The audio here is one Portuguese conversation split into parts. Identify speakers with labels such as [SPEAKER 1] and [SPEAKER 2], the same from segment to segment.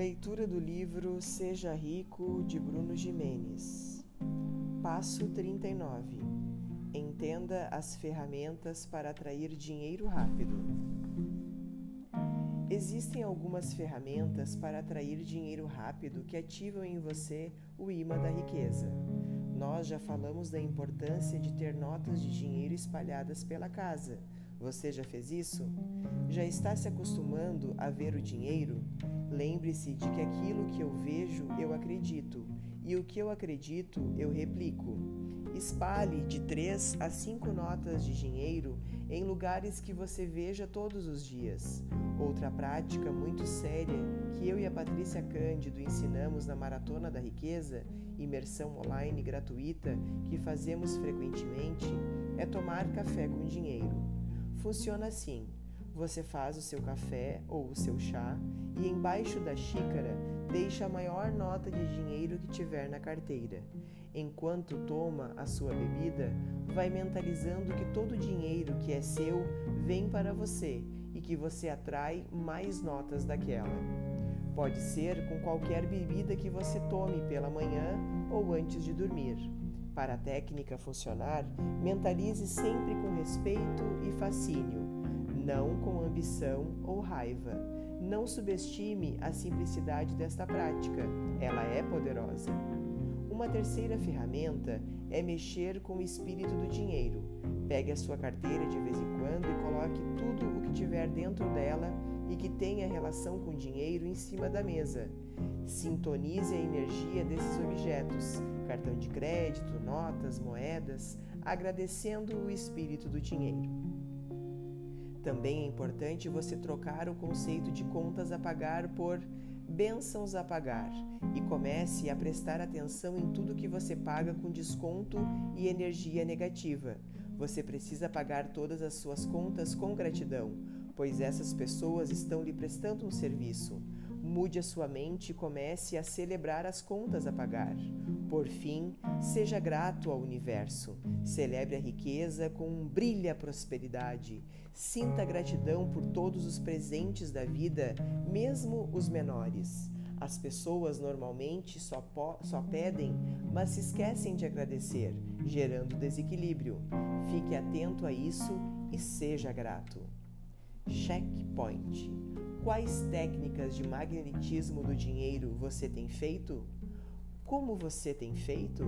[SPEAKER 1] Leitura do livro Seja Rico de Bruno Jimenez. Passo 39. Entenda as ferramentas para atrair dinheiro rápido. Existem algumas ferramentas para atrair dinheiro rápido que ativam em você o imã da riqueza. Nós já falamos da importância de ter notas de dinheiro espalhadas pela casa. Você já fez isso? Já está se acostumando a ver o dinheiro? Lembre-se de que aquilo que eu vejo, eu acredito, e o que eu acredito, eu replico. Espalhe de três a cinco notas de dinheiro em lugares que você veja todos os dias. Outra prática muito séria que eu e a Patrícia Cândido ensinamos na Maratona da Riqueza, imersão online gratuita que fazemos frequentemente, é tomar café com dinheiro. Funciona assim. Você faz o seu café ou o seu chá e embaixo da xícara deixa a maior nota de dinheiro que tiver na carteira. Enquanto toma a sua bebida, vai mentalizando que todo o dinheiro que é seu vem para você e que você atrai mais notas daquela. Pode ser com qualquer bebida que você tome pela manhã ou antes de dormir. Para a técnica funcionar, mentalize sempre com respeito e fascínio não com ambição ou raiva. Não subestime a simplicidade desta prática, ela é poderosa. Uma terceira ferramenta é mexer com o espírito do dinheiro. Pegue a sua carteira de vez em quando e coloque tudo o que tiver dentro dela e que tenha relação com dinheiro em cima da mesa. Sintonize a energia desses objetos, cartão de crédito, notas, moedas, agradecendo o espírito do dinheiro. Também é importante você trocar o conceito de contas a pagar por bênçãos a pagar e comece a prestar atenção em tudo que você paga com desconto e energia negativa. Você precisa pagar todas as suas contas com gratidão, pois essas pessoas estão lhe prestando um serviço. Mude a sua mente e comece a celebrar as contas a pagar. Por fim, seja grato ao universo. Celebre a riqueza com um brilha prosperidade. Sinta gratidão por todos os presentes da vida, mesmo os menores. As pessoas normalmente só, só pedem, mas se esquecem de agradecer, gerando desequilíbrio. Fique atento a isso e seja grato. Checkpoint. Quais técnicas de magnetismo do dinheiro você tem feito? Como você tem feito?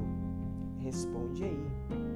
[SPEAKER 1] Responde aí.